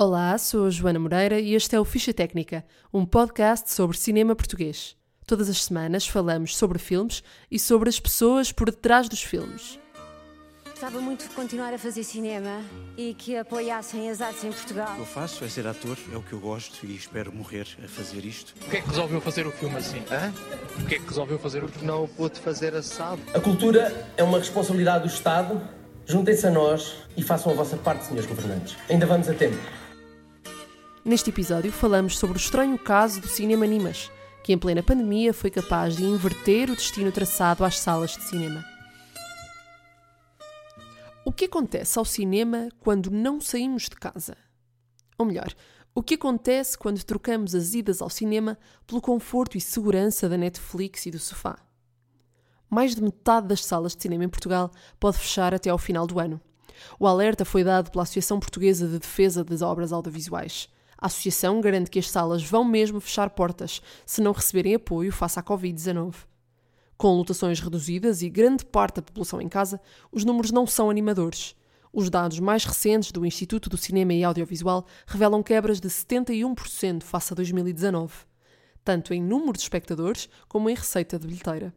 Olá, sou a Joana Moreira e este é o Ficha Técnica, um podcast sobre cinema português. Todas as semanas falamos sobre filmes e sobre as pessoas por detrás dos filmes. Gostava muito de continuar a fazer cinema e que apoiassem as artes em O Portugal. que eu faço é ser ator, é o que eu gosto e espero morrer a fazer isto. Porquê é que resolveu fazer o filme assim? Hã? Porquê é que resolveu fazer o filme? Não o pude fazer assado. A cultura é uma responsabilidade do Estado. Juntem-se a nós e façam a vossa parte, senhores governantes. Ainda vamos a tempo. Neste episódio falamos sobre o estranho caso do cinema Animas, que em plena pandemia foi capaz de inverter o destino traçado às salas de cinema. O que acontece ao cinema quando não saímos de casa? Ou melhor, o que acontece quando trocamos as idas ao cinema pelo conforto e segurança da Netflix e do sofá? Mais de metade das salas de cinema em Portugal pode fechar até ao final do ano. O alerta foi dado pela Associação Portuguesa de Defesa das Obras Audiovisuais. A associação garante que as salas vão mesmo fechar portas se não receberem apoio face à Covid-19. Com lotações reduzidas e grande parte da população em casa, os números não são animadores. Os dados mais recentes do Instituto do Cinema e Audiovisual revelam quebras de 71% face a 2019, tanto em número de espectadores como em receita de bilheteira.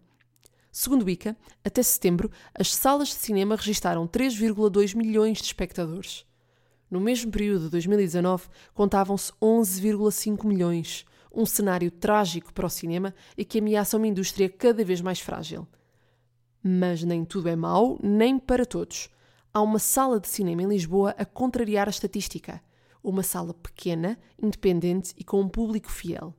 Segundo o ICA, até setembro, as salas de cinema registaram 3,2 milhões de espectadores. No mesmo período de 2019, contavam-se 11,5 milhões, um cenário trágico para o cinema e que ameaça uma indústria cada vez mais frágil. Mas nem tudo é mau, nem para todos. Há uma sala de cinema em Lisboa a contrariar a estatística. Uma sala pequena, independente e com um público fiel.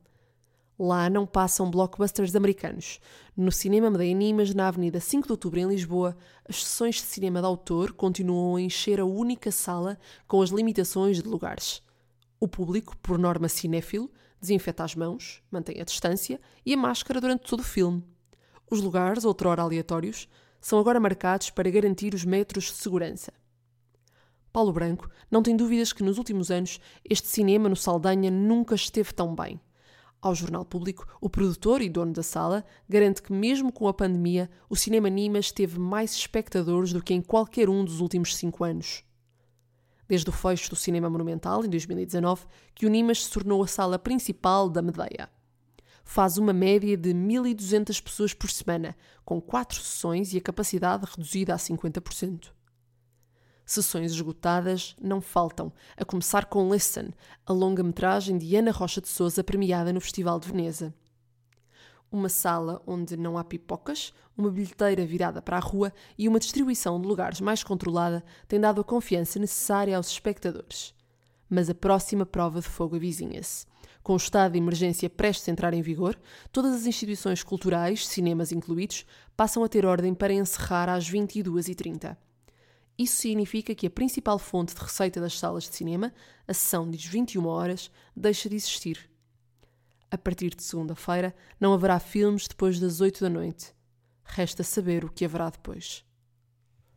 Lá não passam blockbusters americanos. No Cinema Medeia Animas, na Avenida 5 de Outubro, em Lisboa, as sessões de cinema de autor continuam a encher a única sala com as limitações de lugares. O público, por norma cinéfilo, desinfeta as mãos, mantém a distância e a máscara durante todo o filme. Os lugares, outrora aleatórios, são agora marcados para garantir os metros de segurança. Paulo Branco não tem dúvidas que nos últimos anos este cinema no Saldanha nunca esteve tão bem. Ao Jornal Público, o produtor e dono da sala garante que, mesmo com a pandemia, o Cinema Nimas teve mais espectadores do que em qualquer um dos últimos cinco anos. Desde o fecho do Cinema Monumental, em 2019, que o Nimas se tornou a sala principal da Medeia. Faz uma média de 1.200 pessoas por semana, com quatro sessões e a capacidade reduzida a 50%. Sessões esgotadas não faltam, a começar com Listen, a longa-metragem de Ana Rocha de Souza premiada no Festival de Veneza. Uma sala onde não há pipocas, uma bilheteira virada para a rua e uma distribuição de lugares mais controlada tem dado a confiança necessária aos espectadores. Mas a próxima prova de fogo avizinha-se. Com o estado de emergência prestes a entrar em vigor, todas as instituições culturais, cinemas incluídos, passam a ter ordem para encerrar às 22h30. Isso significa que a principal fonte de receita das salas de cinema, a sessão das 21 horas, deixa de existir. A partir de segunda-feira, não haverá filmes depois das 8 da noite. Resta saber o que haverá depois.